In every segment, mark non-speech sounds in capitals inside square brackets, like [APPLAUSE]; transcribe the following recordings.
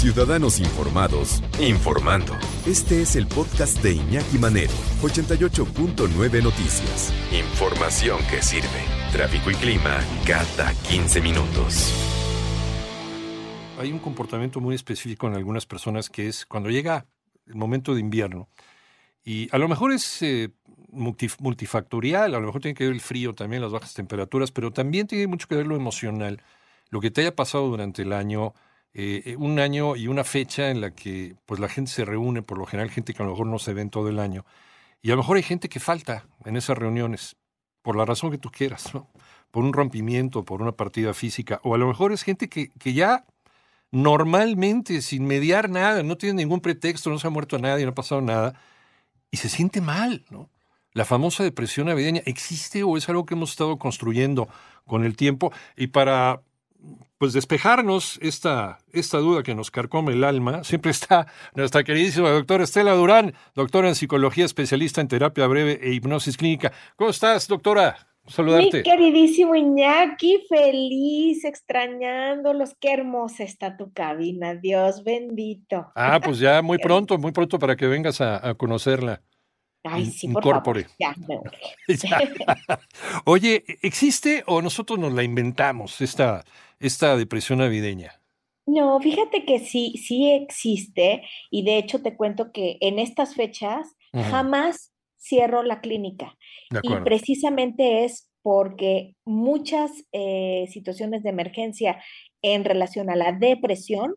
Ciudadanos informados, informando. Este es el podcast de Iñaki Manero, 88.9 Noticias. Información que sirve. Tráfico y clima cada 15 minutos. Hay un comportamiento muy específico en algunas personas que es cuando llega el momento de invierno. Y a lo mejor es eh, multif- multifactorial, a lo mejor tiene que ver el frío también, las bajas temperaturas, pero también tiene mucho que ver lo emocional, lo que te haya pasado durante el año, eh, un año y una fecha en la que pues la gente se reúne, por lo general gente que a lo mejor no se ven todo el año, y a lo mejor hay gente que falta en esas reuniones, por la razón que tú quieras, por un rompimiento, por una partida física, o a lo mejor es gente que, que ya normalmente, sin mediar nada, no tiene ningún pretexto, no se ha muerto nadie, no ha pasado nada, y se siente mal, ¿no? La famosa depresión navideña existe o es algo que hemos estado construyendo con el tiempo y para pues despejarnos esta, esta duda que nos carcome el alma, siempre está nuestra queridísima doctora Estela Durán, doctora en psicología, especialista en terapia breve e hipnosis clínica. ¿Cómo estás, doctora? Saludarte. Mi queridísimo Iñaki, feliz, extrañándolos. Qué hermosa está tu cabina, Dios bendito. Ah, pues ya muy [LAUGHS] pronto, muy pronto para que vengas a, a conocerla. Ay, sí, por incorpore. favor, ya [LAUGHS] me urge. Ya. Oye, ¿existe o nosotros nos la inventamos esta, esta depresión navideña? No, fíjate que sí, sí existe y de hecho te cuento que en estas fechas jamás cierro la clínica y precisamente es porque muchas eh, situaciones de emergencia en relación a la depresión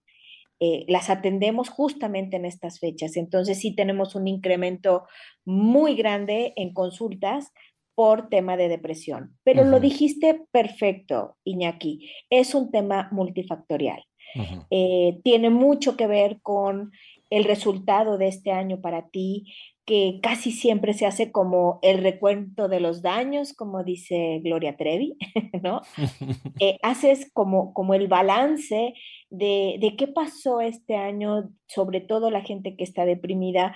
eh, las atendemos justamente en estas fechas. Entonces sí tenemos un incremento muy grande en consultas por tema de depresión. Pero lo dijiste perfecto, Iñaki, es un tema multifactorial. Eh, tiene mucho que ver con el resultado de este año para ti, que casi siempre se hace como el recuento de los daños, como dice Gloria Trevi, [LAUGHS] ¿no? [LAUGHS] Eh, haces como, como el balance de, de qué pasó este año, sobre todo la gente que está deprimida,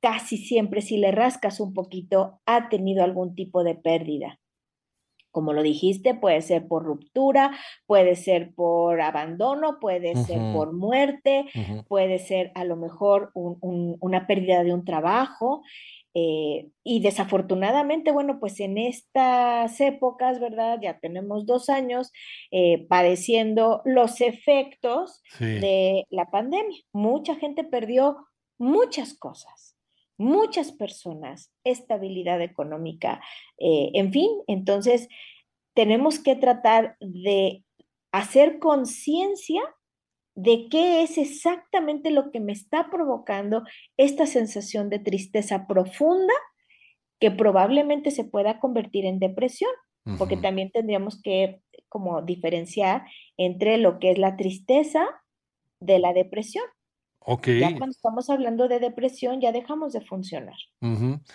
casi siempre si le rascas un poquito, ha tenido algún tipo de pérdida. Como lo dijiste, puede ser por ruptura, puede ser por abandono, puede ser por muerte, puede ser a lo mejor un- un- una pérdida de un trabajo. Eh, y desafortunadamente, bueno, pues en estas épocas, ¿verdad? Ya tenemos dos años eh, padeciendo los efectos Sí. de la pandemia. Mucha gente perdió muchas cosas, muchas personas, estabilidad económica, eh, en fin, entonces tenemos que tratar de hacer conciencia de qué es exactamente lo que me está provocando esta sensación de tristeza profunda que probablemente se pueda convertir en depresión, porque también tendríamos que como diferenciar entre lo que es la tristeza de la depresión. Ok. Ya cuando estamos hablando de depresión ya dejamos de funcionar.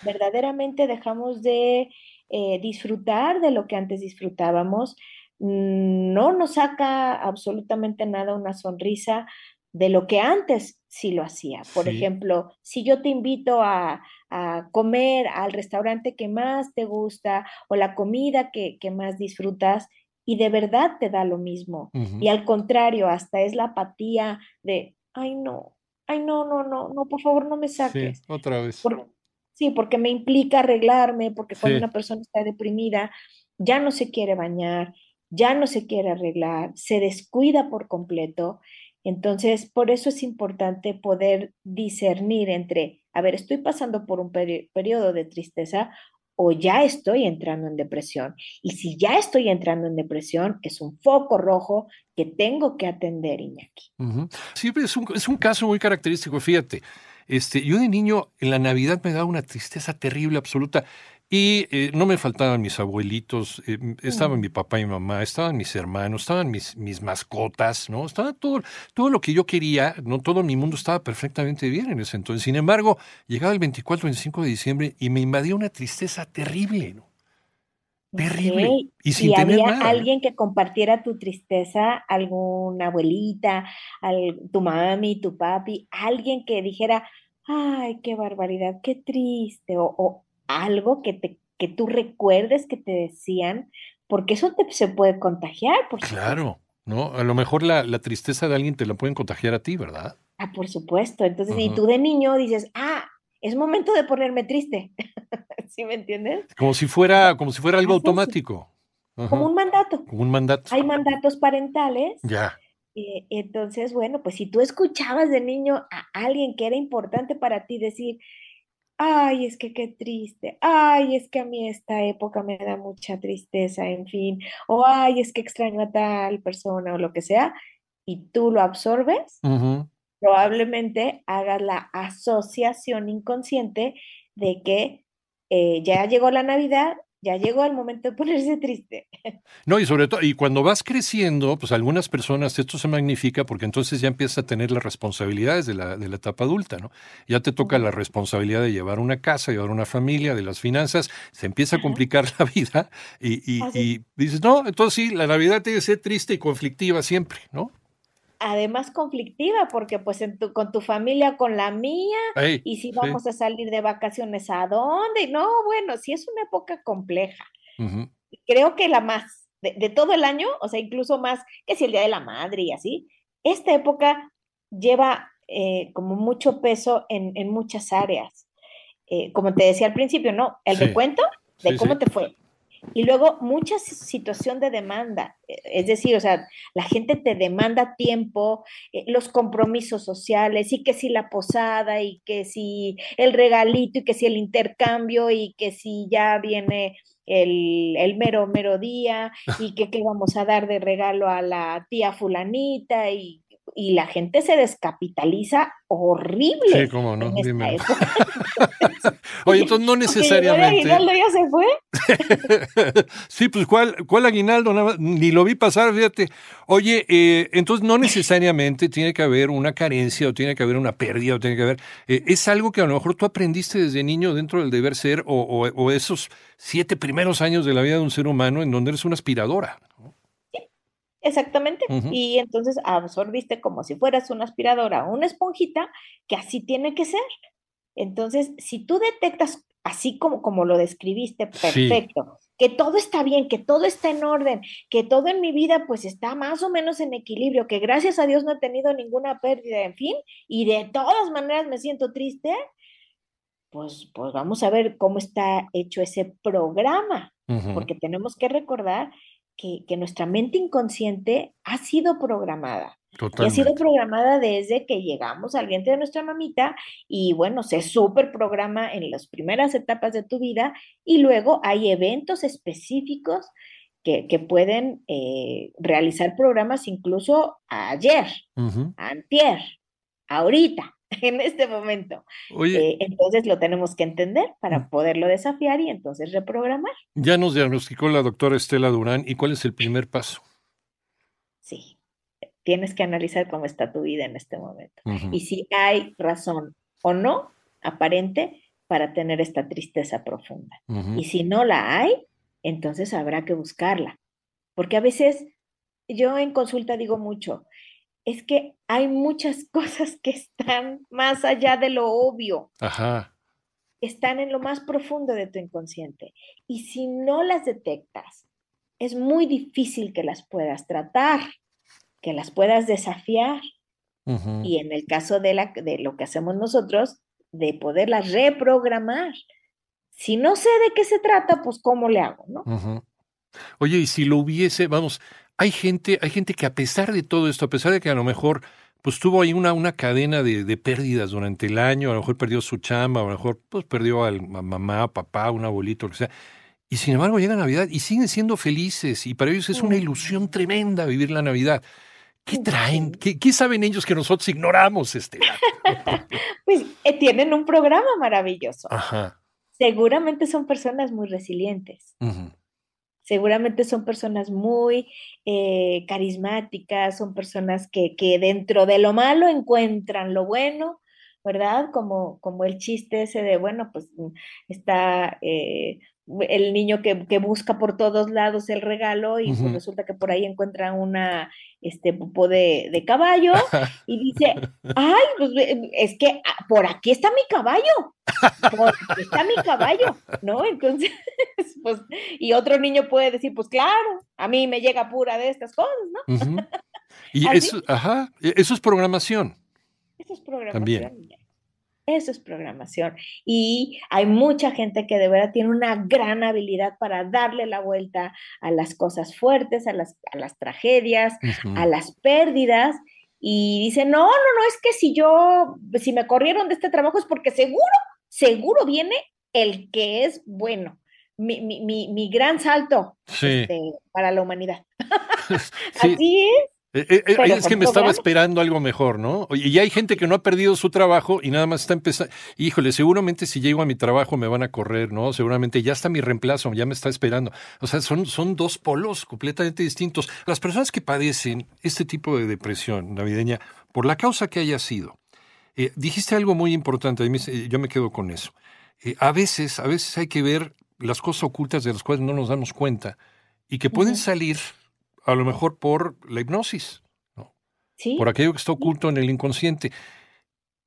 Verdaderamente dejamos de eh, disfrutar de lo que antes disfrutábamos. Mm, No nos saca absolutamente nada una sonrisa de lo que antes sí lo hacía. Por Sí. ejemplo, si yo te invito a, a comer al restaurante que más te gusta o la comida que, que más disfrutas y de verdad te da lo mismo. Y al contrario, hasta es la apatía de, ay no, ay no, no, no, no, por favor no me Sí, saques. otra vez. Por- sí, porque me implica arreglarme, porque cuando Sí. una persona está deprimida, ya no se quiere bañar, ya no se quiere arreglar, se descuida por completo. Entonces, por eso es importante poder discernir entre, a ver, estoy pasando por un peri- periodo de tristeza o ya estoy entrando en depresión. Y si ya estoy entrando en depresión, es un foco rojo que tengo que atender, Iñaki. Ujú. Sí, es un, es un caso muy característico, fíjate. Este, yo de niño en la Navidad me daba una tristeza terrible, absoluta. Y eh, no me faltaban mis abuelitos, eh, estaban mi papá y mi mamá, estaban mis hermanos, estaban mis, mis mascotas, ¿no? Estaba todo, todo lo que yo quería, ¿no? Todo mi mundo estaba perfectamente bien en ese entonces. Sin embargo, llegaba el 24, 25 de diciembre y me invadía una tristeza terrible, ¿no? Terrible. Y sin tener había alguien que compartiera tu tristeza, alguna abuelita, al- tu mami, tu papi, alguien que dijera, ay, qué barbaridad, qué triste, o, o algo que te, que tú recuerdes que te decían, porque eso te, se puede contagiar, por. Claro, ¿no? A lo mejor la, la tristeza de alguien te la pueden contagiar a ti, ¿verdad? Ah, por supuesto. Entonces, y Ujú. tú de niño dices, ah, es momento de ponerme triste. [LAUGHS] ¿Sí me entiendes? Como si fuera, como si fuera algo automático. Como un mandato. Como un mandato. Hay mandatos parentales. Ya. eh, entonces, bueno, pues si tú escuchabas de niño a alguien que era importante para ti decir, ay, es que qué triste, ay, es que a mí esta época me da mucha tristeza, en fin, o ay, es que extraño a tal persona o lo que sea, y tú lo absorbes, probablemente hagas la asociación inconsciente de que eh, ya llegó la Navidad, ya llegó el momento de ponerse triste. No, y sobre todo, y cuando vas creciendo, pues algunas personas esto se magnifica porque entonces ya empiezas a tener las responsabilidades de la, de la etapa adulta, ¿no? Ya te toca la responsabilidad de llevar una casa, llevar una familia, de las finanzas, se empieza a complicar la vida y, y- y dices, no, entonces sí, la Navidad tiene que ser triste y conflictiva siempre, ¿no? Además conflictiva, porque pues en tu, con tu familia, con la mía, y si sí. vamos a salir de vacaciones, ¿a dónde? No, bueno, sí es una época compleja. Creo que la más, de, de todo el año, o sea, incluso más que si el Día de la Madre y así, esta época lleva eh, como mucho peso en, en muchas áreas. Eh, como te decía al principio, ¿no? El Sí. recuento de Sí, cómo te fue. Y luego mucha si- situación de demanda, eh, es decir, o sea, la gente te demanda tiempo, eh, los compromisos sociales, y que si la posada, y que si el regalito, y que si el intercambio, y que si ya viene el, el mero, mero día, y que qué vamos a dar de regalo a la tía fulanita, y, y la gente se descapitaliza horrible Sí, cómo no, época. [LAUGHS] Oye, entonces no [LAUGHS] llegó el necesariamente. aguinaldo, ya se fue. [LAUGHS] sí, pues ¿cuál, cuál aguinaldo? Nada más, ni lo vi pasar, fíjate. Oye, eh, entonces no necesariamente tiene que haber una carencia o tiene que haber una pérdida o tiene que haber... eh, es algo que a lo mejor tú aprendiste desde niño dentro del deber ser o, o- o esos siete primeros años de la vida de un ser humano en donde eres una aspiradora. Exactamente. Ujú. Y entonces absorbiste como si fueras una aspiradora o una esponjita, que así tiene que ser. Entonces, si tú detectas, así como, como lo describiste, Sí. perfecto, que todo está bien, que todo está en orden, que todo en mi vida pues está más o menos en equilibrio, que gracias a Dios no he tenido ninguna pérdida, en fin, y de todas maneras me siento triste, pues, pues vamos a ver cómo está hecho ese programa Ujú. porque tenemos que recordar que, que nuestra mente inconsciente ha sido programada. Y ha sido Totalmente. programada desde que llegamos al vientre de nuestra mamita y bueno, se super programa en las primeras etapas de tu vida y luego hay eventos específicos que, que pueden eh, realizar programas incluso ayer, Ujú. antier, ahorita, [LAUGHS] en este momento. Oye, Eh, entonces lo tenemos que entender para poderlo desafiar y entonces reprogramar. ya nos diagnosticó la doctora Estela Durán. ¿Y cuál es el primer paso? Sí, tienes que analizar cómo está tu vida en este momento y si hay razón o no aparente para tener esta tristeza profunda. Y si no la hay, entonces habrá que buscarla. Porque a veces yo en consulta digo mucho, es que hay muchas [LAUGHS] cosas que están más allá de lo obvio. Ajá. están en lo más profundo de tu inconsciente. Y si no las detectas, es muy difícil que las puedas tratar, que las puedas desafiar. Y en el caso de, la, de lo que hacemos nosotros, de poderlas reprogramar. Si no sé de qué se trata, pues ¿cómo le hago? ¿no? Ujú. Oye, y si lo hubiese, vamos, hay gente, hay gente que a pesar de todo esto, a pesar de que a lo mejor pues tuvo ahí una, una cadena de, de pérdidas durante el año, a lo mejor perdió su chamba, a lo mejor pues perdió al a mamá, papá, un abuelito, lo que sea. Y sin embargo llega Navidad y siguen siendo felices y para ellos es una ilusión tremenda vivir la Navidad. ¿Qué traen? ¿Qué, qué saben ellos que nosotros ignoramos, este? [LAUGHS] Pues eh, tienen un programa maravilloso. Ajá. seguramente son personas muy resilientes. Seguramente son personas muy eh, carismáticas, son personas que, que, dentro de lo malo encuentran lo bueno, ¿verdad? Como, como el chiste ese de, bueno, pues está eh, el niño que, busca por todos lados el regalo y pues resulta que por ahí encuentra una este pupo de, caballo [LAUGHS] y dice, ay, pues es que ah, por aquí está mi caballo, por aquí está mi caballo, ¿no? Entonces, [LAUGHS] pues, y otro niño puede decir, pues claro, a mí me llega pura de estas cosas, ¿no? Y [LAUGHS] eso, ajá, e, eso es programación. Eso es programación. También. Eso es programación. Y hay mucha gente que de verdad tiene una gran habilidad para darle la vuelta a las cosas fuertes, a las, a las tragedias, a las pérdidas. Y dice, no, no, no, es que si yo, si me corrieron de este trabajo es porque seguro, seguro viene el que es bueno. Mi, mi, mi, mi gran salto este, para la humanidad. [LAUGHS] Así es. Eh, eh, eh, es que me estaba esperando algo mejor, ¿no? Y hay gente que no ha perdido su trabajo y nada más está empezando. Híjole, seguramente si llego a mi trabajo me van a correr, ¿no? Seguramente ya está mi reemplazo, ya me está esperando. O sea, son, son dos polos completamente distintos. Las personas que padecen este tipo de depresión navideña, por la causa que haya sido, dijiste algo muy importante, yo me quedo con eso. a veces, a veces hay que ver las cosas ocultas de las cuales no nos damos cuenta y que pueden salir a lo mejor por la hipnosis, ¿no? ¿Sí? por aquello que está oculto en el inconsciente.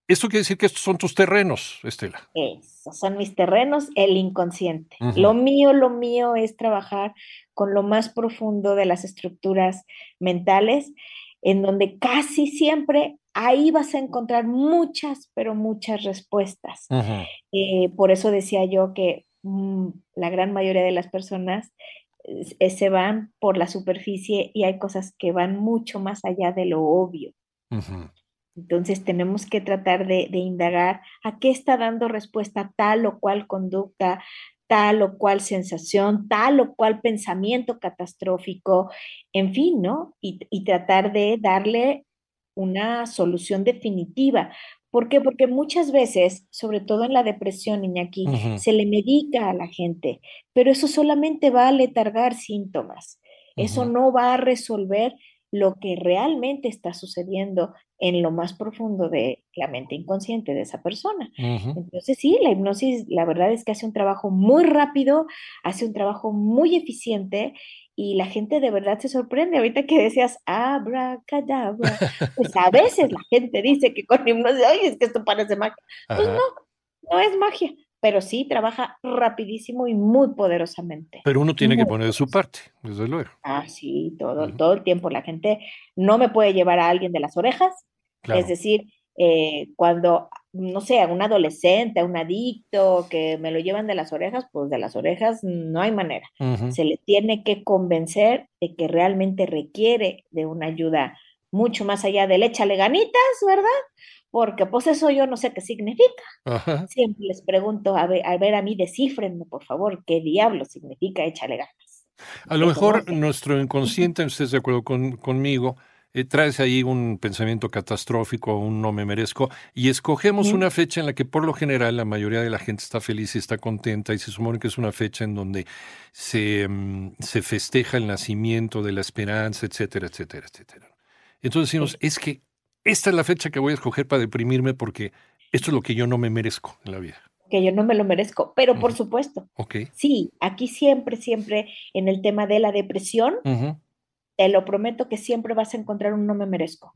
Esto quiere decir que estos son tus terrenos, Estela. Esos son mis terrenos, el inconsciente. Lo mío, lo mío es trabajar con lo más profundo de las estructuras mentales, en donde casi siempre ahí vas a encontrar muchas, pero muchas respuestas. Eh, por eso decía yo que mm, la gran mayoría de las personas se van por la superficie y hay cosas que van mucho más allá de lo obvio. Entonces tenemos que tratar de, indagar a qué está dando respuesta tal o cual conducta, tal o cual sensación, tal o cual pensamiento catastrófico, en fin, ¿no? y tratar de darle una solución definitiva, ¿Por qué? Porque muchas veces, sobre todo en la depresión, Iñaki, se le medica a la gente, pero eso solamente va a letargar síntomas. Eso no va a resolver lo que realmente está sucediendo en lo más profundo de la mente inconsciente de esa persona. Entonces, sí, la hipnosis, la verdad es que hace un trabajo muy rápido, hace un trabajo muy eficiente y la gente de verdad se sorprende. Ahorita que decías abracadabra, pues a veces la gente dice que con hipnosis, oye, es que esto parece magia. Pues no, no es magia, pero sí trabaja rapidísimo y muy poderosamente. Pero uno tiene que poner de su parte, desde luego. Ah, sí, todo, todo el tiempo. La gente no me puede llevar a alguien de las orejas. Es decir, eh, cuando, no sé, a un adolescente, a un adicto, que me lo llevan de las orejas, pues de las orejas no hay manera. Se le tiene que convencer de que realmente requiere de una ayuda mucho más allá del échale ganitas, ¿verdad? Porque pues eso yo no sé qué significa. Siempre les pregunto, a ver, a ver, a mí descifrenme, por favor, qué diablo significa échale ganas. A lo mejor nuestro inconsciente, ¿ustedes de acuerdo con, conmigo? eh, traes ahí un pensamiento catastrófico, un no me merezco, y escogemos una fecha en la que por lo general la mayoría de la gente está feliz y está contenta, y se supone que es una fecha en donde se, mm, se festeja el nacimiento de la esperanza, etcétera, etcétera, etcétera. Entonces decimos, es que esta es la fecha que voy a escoger para deprimirme porque esto es lo que yo no me merezco en la vida que yo no me lo merezco, pero por supuesto. Sí, aquí siempre, siempre en el tema de la depresión, te lo prometo que siempre vas a encontrar un no me merezco.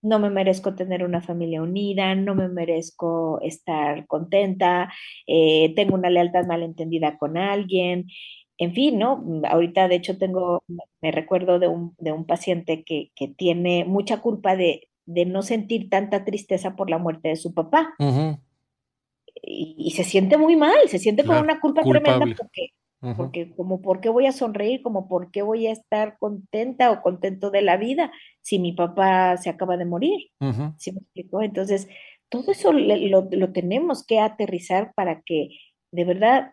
No me merezco tener una familia unida, no me merezco estar contenta, eh, tengo una lealtad malentendida con alguien, en fin, ¿no? Ahorita, de hecho, tengo, me recuerdo de un, de un paciente que, que, tiene mucha culpa de, de, no sentir tanta tristeza por la muerte de su papá. y, se siente muy mal, se siente con una culpa tremenda porque porque como, ¿por qué voy a sonreír? Como, ¿por qué voy a estar contenta o contento de la vida si mi papá se acaba de morir? ¿Sí me explicó? Entonces, todo eso lo, lo tenemos que aterrizar para que de verdad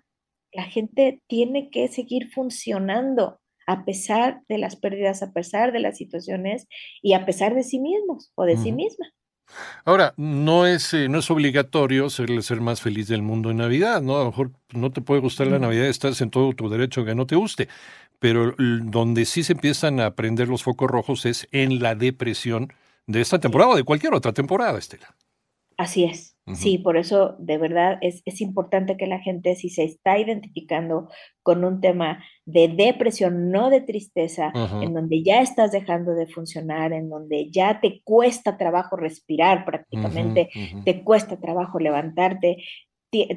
la gente tiene que seguir funcionando a pesar de las pérdidas, a pesar de las situaciones y a pesar de sí mismos o de sí misma. Ahora, no es, eh, no es obligatorio ser el ser más feliz del mundo en Navidad, ¿no? A lo mejor no te puede gustar la Navidad, estás en todo tu derecho que no te guste, pero donde sí se empiezan a prender los focos rojos es en la depresión de esta temporada o de cualquier otra temporada, Estela. Así es, sí, por eso de verdad es, es, importante que la gente, si se está identificando con un tema de depresión, no de tristeza, en donde ya estás dejando de funcionar, en donde ya te cuesta trabajo respirar prácticamente, te cuesta trabajo levantarte,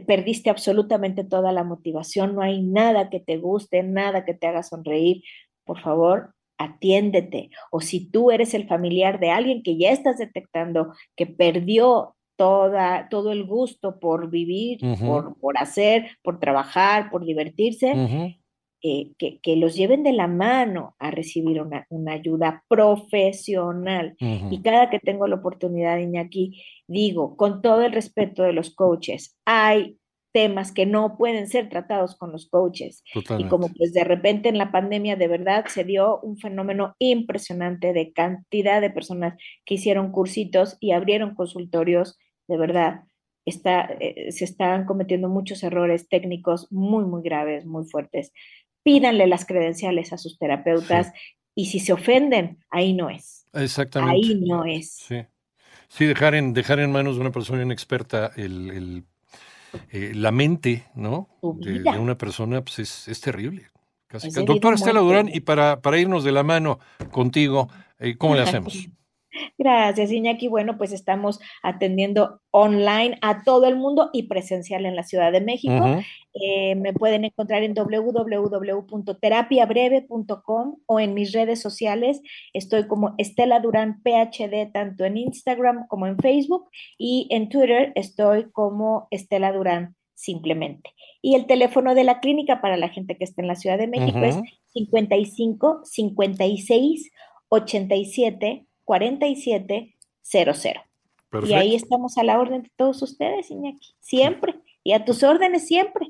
perdiste absolutamente toda la motivación, no hay nada que te guste, nada que te haga sonreír, por favor, atiéndete. O si tú eres el familiar de alguien que ya estás detectando que perdió toda, todo el gusto por vivir, por, por, hacer, por trabajar, por divertirse, eh, que, que, los lleven de la mano a recibir una, una ayuda profesional. Y cada que tengo la oportunidad, Iñaki, digo, con todo el respeto de los coaches, hay temas que no pueden ser tratados con los coaches. Y como pues de repente en la pandemia de verdad se dio un fenómeno impresionante de cantidad de personas que hicieron cursitos y abrieron consultorios de verdad, está, eh, se están cometiendo muchos errores técnicos muy, muy graves, muy fuertes. Pídanle las credenciales a sus terapeutas y si se ofenden, ahí no es. Exactamente. Ahí no es. Sí, sí dejar, en, dejar en manos de una persona inexperta el, eh, la mente, ¿no? De, una persona, pues es, es terrible. Casi, Doctora Estela Durán, y para, para irnos de la mano contigo, eh, ¿cómo le [LAUGHS] hacemos? Gracias, Iñaki. Bueno, pues estamos atendiendo online a todo el mundo y presencial en la Ciudad de México. Eh, me pueden encontrar en www.terapiabreve.com o en mis redes sociales. Estoy como Estela Durán PhD, tanto en Instagram como en Facebook y en Twitter estoy como Estela Durán simplemente. Y el teléfono de la clínica para la gente que está en la Ciudad de México es 55 56 87 4700. Y ahí estamos a la orden de todos ustedes, Iñaki. Siempre. Y a tus órdenes siempre.